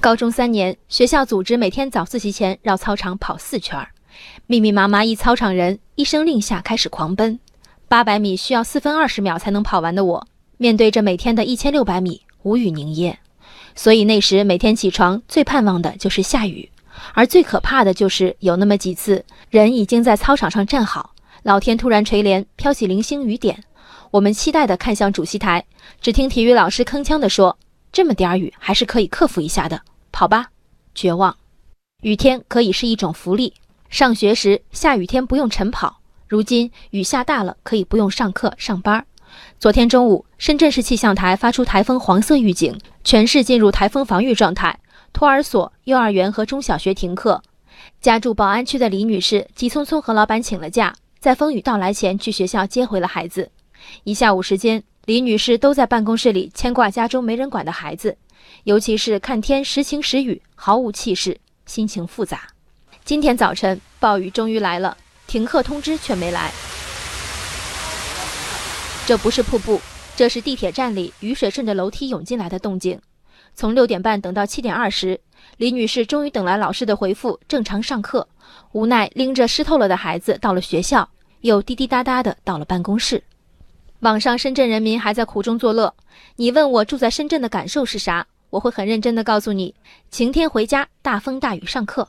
高中三年，学校组织每天早自习前绕操场跑四圈，密密麻麻一操场人，一声令下开始狂奔。八百米需要四分二十秒才能跑完的我，面对着每天的一千六百米，无语凝噎。所以那时每天起床最盼望的就是下雨，而最可怕的就是有那么几次，人已经在操场上站好，老天突然垂帘，飘起零星雨点，我们期待地看向主席台，只听体育老师铿锵地说：“这么点儿雨还是可以克服一下的。”好吧，绝望。雨天可以是一种福利。上学时下雨天不用晨跑，如今雨下大了可以不用上课上班。昨天中午，深圳市气象台发出台风黄色预警，全市进入台风防御状态。托儿所、幼儿园和中小学停课。家住宝安区的李女士急匆匆和老板请了假，在风雨到来前去学校接回了孩子。一下午时间，李女士都在办公室里牵挂家中没人管的孩子。尤其是看天时晴时雨，毫无气势，心情复杂。今天早晨暴雨终于来了，停课通知却没来。这不是瀑布，这是地铁站里雨水顺着楼梯涌进来的动静。从六点半等到七点二十，李女士终于等来老师的回复，正常上课。无奈拎着湿透了的孩子到了学校，又滴滴答答的到了办公室。网上深圳人民还在苦中作乐。你问我住在深圳的感受是啥？我会很认真地告诉你，晴天回家，大风大雨上课，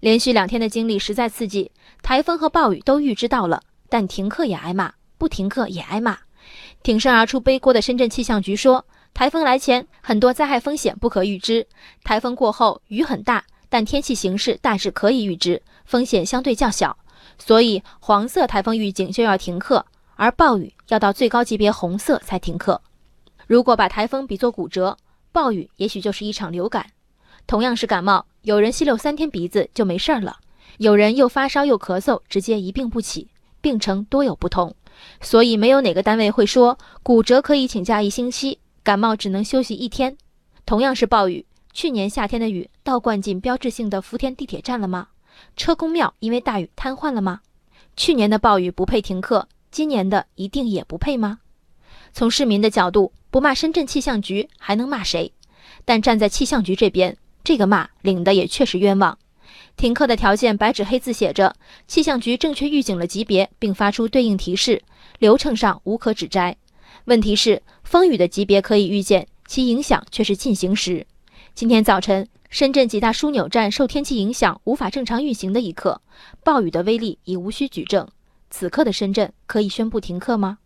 连续两天的经历实在刺激。台风和暴雨都预知到了，但停课也挨骂，不停课也挨骂。挺身而出背锅的深圳气象局说，台风来前很多灾害风险不可预知，台风过后雨很大，但天气形势大致可以预知，风险相对较小，所以黄色台风预警就要停课，而暴雨要到最高级别红色才停课。如果把台风比作骨折。暴雨也许就是一场流感，同样是感冒，有人吸溜三天鼻子就没事儿了，有人又发烧又咳嗽，直接一病不起，病程多有不同。所以没有哪个单位会说骨折可以请假一星期，感冒只能休息一天。同样是暴雨，去年夏天的雨倒灌进标志性的福田地铁站了吗？车公庙因为大雨瘫痪了吗？去年的暴雨不配停课，今年的一定也不配吗？从市民的角度。不骂深圳气象局还能骂谁？但站在气象局这边，这个骂领的也确实冤枉。停课的条件白纸黑字写着，气象局正确预警了级别，并发出对应提示，流程上无可指摘。问题是，风雨的级别可以预见，其影响却是进行时。今天早晨，深圳几大枢纽站受天气影响无法正常运行的一刻，暴雨的威力已无需举证。此刻的深圳可以宣布停课吗？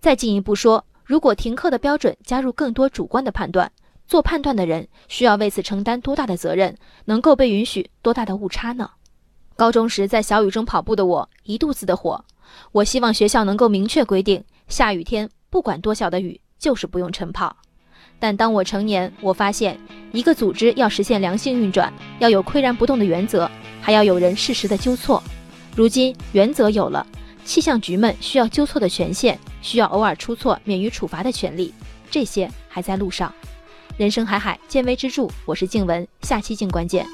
再进一步说。如果停课的标准加入更多主观的判断，做判断的人需要为此承担多大的责任？能够被允许多大的误差呢？高中时在小雨中跑步的我一肚子的火，我希望学校能够明确规定，下雨天不管多小的雨就是不用晨跑。但当我成年，我发现一个组织要实现良性运转，要有岿然不动的原则，还要有人适时的纠错。如今原则有了。气象局们需要纠错的权限，需要偶尔出错免于处罚的权利，这些还在路上。人生海海，见微知著。我是静文，下期静观见。